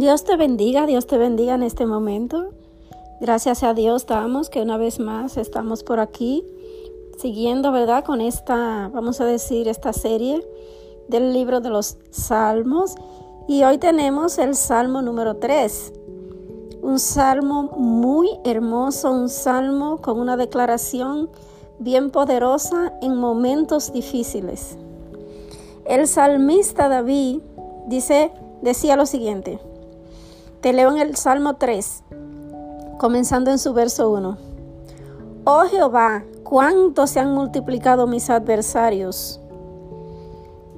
Dios te bendiga, Dios te bendiga en este momento. Gracias a Dios damos que una vez más estamos por aquí siguiendo, ¿verdad? Con esta, vamos a decir, esta serie del libro de los Salmos. Y hoy tenemos el Salmo número 3. Un salmo muy hermoso, un salmo con una declaración bien poderosa en momentos difíciles. El salmista David dice, decía lo siguiente. Te leo en el Salmo 3, comenzando en su verso 1. Oh Jehová, cuánto se han multiplicado mis adversarios.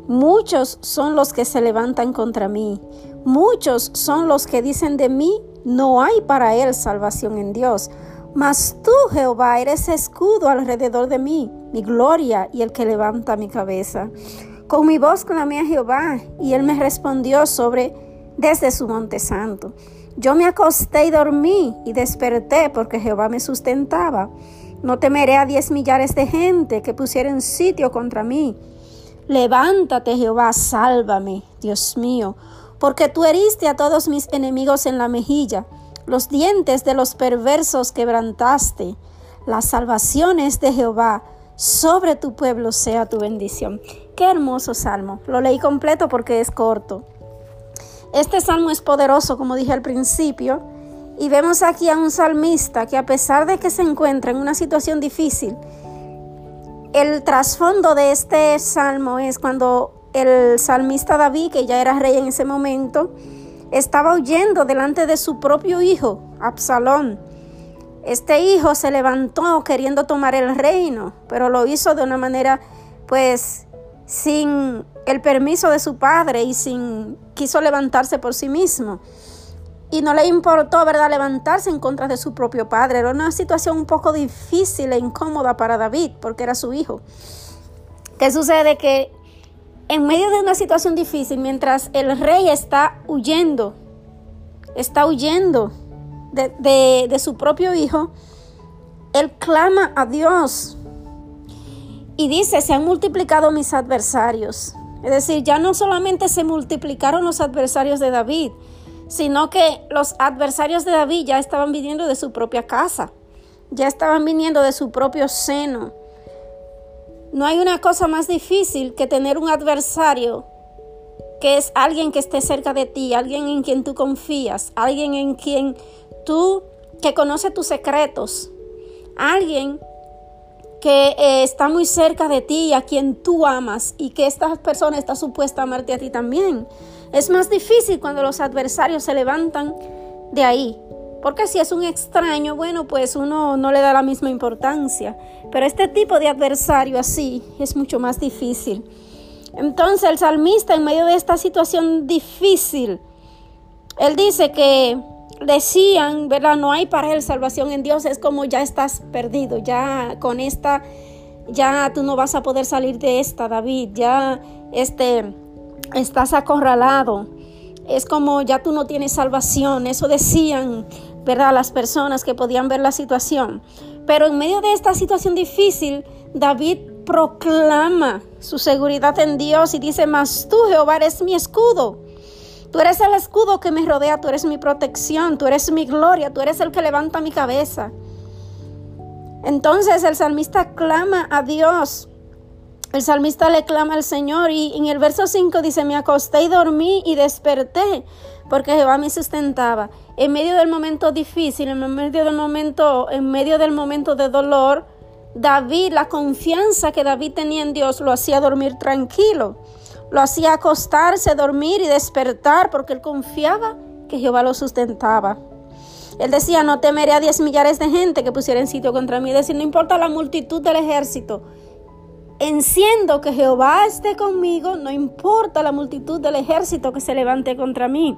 Muchos son los que se levantan contra mí. Muchos son los que dicen de mí, no hay para él salvación en Dios. Mas tú, Jehová, eres escudo alrededor de mí, mi gloria y el que levanta mi cabeza. Con mi voz clamé a Jehová, y él me respondió sobre desde su monte santo. Yo me acosté y dormí y desperté porque Jehová me sustentaba. No temeré a diez millares de gente que pusieran sitio contra mí. Levántate, Jehová, sálvame, Dios mío, porque tú heriste a todos mis enemigos en la mejilla, los dientes de los perversos quebrantaste. Las salvaciones de Jehová sobre tu pueblo sea tu bendición. Qué hermoso salmo. Lo leí completo porque es corto. Este salmo es poderoso, como dije al principio, y vemos aquí a un salmista que a pesar de que se encuentra en una situación difícil, el trasfondo de este salmo es cuando el salmista David, que ya era rey en ese momento, estaba huyendo delante de su propio hijo, Absalón. Este hijo se levantó queriendo tomar el reino, pero lo hizo de una manera pues sin el permiso de su padre y sin quiso levantarse por sí mismo. Y no le importó, ¿verdad?, levantarse en contra de su propio padre. Era una situación un poco difícil e incómoda para David, porque era su hijo. ¿Qué sucede? Que en medio de una situación difícil, mientras el rey está huyendo, está huyendo de, de su propio hijo, él clama a Dios y dice, se han multiplicado mis adversarios. Es decir, ya no solamente se multiplicaron los adversarios de David, sino que los adversarios de David ya estaban viniendo de su propia casa, ya estaban viniendo de su propio seno. No hay una cosa más difícil que tener un adversario que es alguien que esté cerca de ti, alguien en quien tú confías, alguien en quien tú que conoce tus secretos, alguien que eh, está muy cerca de ti, a quien tú amas y que esta persona está supuesta a amarte a ti también. Es más difícil cuando los adversarios se levantan de ahí. Porque si es un extraño, bueno, pues uno no le da la misma importancia. Pero este tipo de adversario así es mucho más difícil. Entonces el salmista en medio de esta situación difícil, él dice que decían, ¿verdad? No hay para él salvación en Dios, es como ya estás perdido, ya con esta, ya tú no vas a poder salir de esta, David, ya este, estás acorralado, es como ya tú no tienes salvación, eso decían, ¿verdad? Las personas que podían ver la situación. Pero en medio de esta situación difícil, David proclama su seguridad en Dios y dice, mas tú, Jehová, eres mi escudo Tú eres el escudo que me rodea, tú eres mi protección, tú eres mi gloria, tú eres el que levanta mi cabeza. Entonces el salmista clama a Dios. El salmista le clama al Señor y en el verso 5 dice, me acosté y dormí y desperté porque Jehová me sustentaba. En medio del momento difícil, en medio del momento, en medio del momento de dolor, David, la confianza que David tenía en Dios lo hacía dormir tranquilo. Lo hacía acostarse, dormir y despertar porque él confiaba que Jehová lo sustentaba. Él decía, no temeré a diez millares de gente que pusiera en sitio contra mí. Es decir, no importa la multitud del ejército. Enciendo que Jehová esté conmigo, no importa la multitud del ejército que se levante contra mí.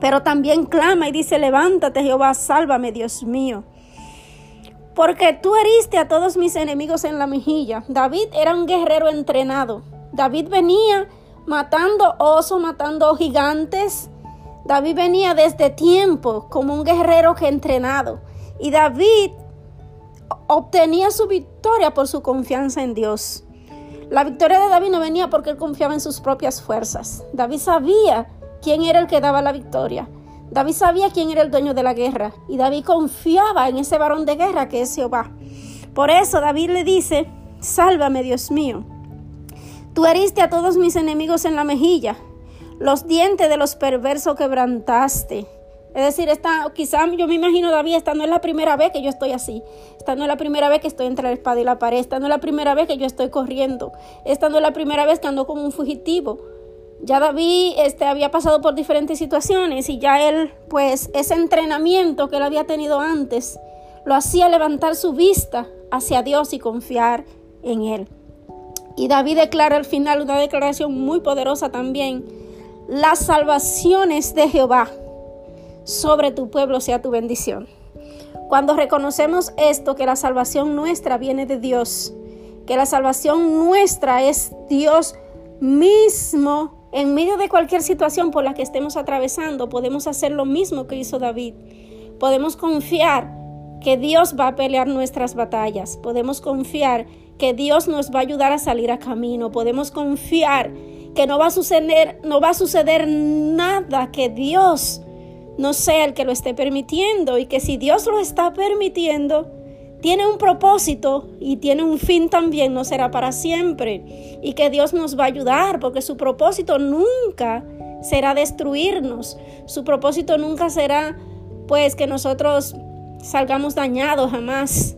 Pero también clama y dice, levántate Jehová, sálvame Dios mío. Porque tú heriste a todos mis enemigos en la mejilla. David era un guerrero entrenado. David venía matando osos, matando gigantes. David venía desde tiempo como un guerrero que entrenado. Y David obtenía su victoria por su confianza en Dios. La victoria de David no venía porque él confiaba en sus propias fuerzas. David sabía quién era el que daba la victoria. David sabía quién era el dueño de la guerra y David confiaba en ese varón de guerra que es Jehová. Por eso David le dice, sálvame Dios mío. Tú heriste a todos mis enemigos en la mejilla, los dientes de los perversos quebrantaste. Es decir, esta, quizá yo me imagino David, esta no es la primera vez que yo estoy así. Esta no es la primera vez que estoy entre la espada y la pared. Esta no es la primera vez que yo estoy corriendo. Esta no es la primera vez que ando como un fugitivo. Ya David este, había pasado por diferentes situaciones y ya él, pues ese entrenamiento que él había tenido antes, lo hacía levantar su vista hacia Dios y confiar en él. Y David declara al final una declaración muy poderosa también. Las salvaciones de Jehová sobre tu pueblo sea tu bendición. Cuando reconocemos esto, que la salvación nuestra viene de Dios, que la salvación nuestra es Dios mismo en medio de cualquier situación por la que estemos atravesando, podemos hacer lo mismo que hizo David. Podemos confiar que Dios va a pelear nuestras batallas. Podemos confiar que Dios nos va a ayudar a salir a camino. Podemos confiar que no va a suceder, no va a suceder nada que Dios no sea el que lo esté permitiendo y que si Dios lo está permitiendo, tiene un propósito y tiene un fin también, no será para siempre. Y que Dios nos va a ayudar porque su propósito nunca será destruirnos. Su propósito nunca será pues que nosotros salgamos dañados jamás.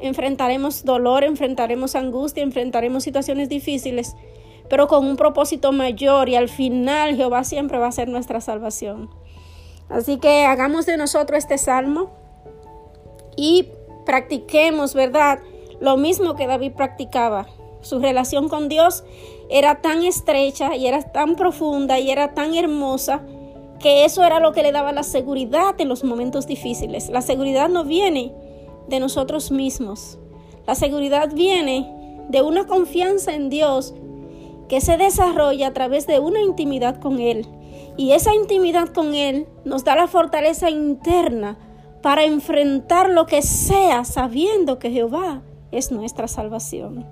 Enfrentaremos dolor, enfrentaremos angustia, enfrentaremos situaciones difíciles, pero con un propósito mayor y al final Jehová siempre va a ser nuestra salvación. Así que hagamos de nosotros este salmo y practiquemos, ¿verdad? Lo mismo que David practicaba. Su relación con Dios era tan estrecha y era tan profunda y era tan hermosa que eso era lo que le daba la seguridad en los momentos difíciles. La seguridad no viene de nosotros mismos. La seguridad viene de una confianza en Dios que se desarrolla a través de una intimidad con Él. Y esa intimidad con Él nos da la fortaleza interna para enfrentar lo que sea sabiendo que Jehová es nuestra salvación.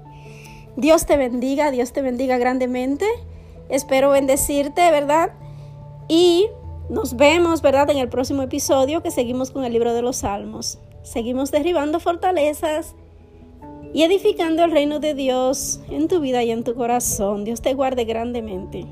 Dios te bendiga, Dios te bendiga grandemente. Espero bendecirte, ¿verdad? Y nos vemos, ¿verdad? En el próximo episodio que seguimos con el libro de los Salmos. Seguimos derribando fortalezas y edificando el reino de Dios en tu vida y en tu corazón. Dios te guarde grandemente.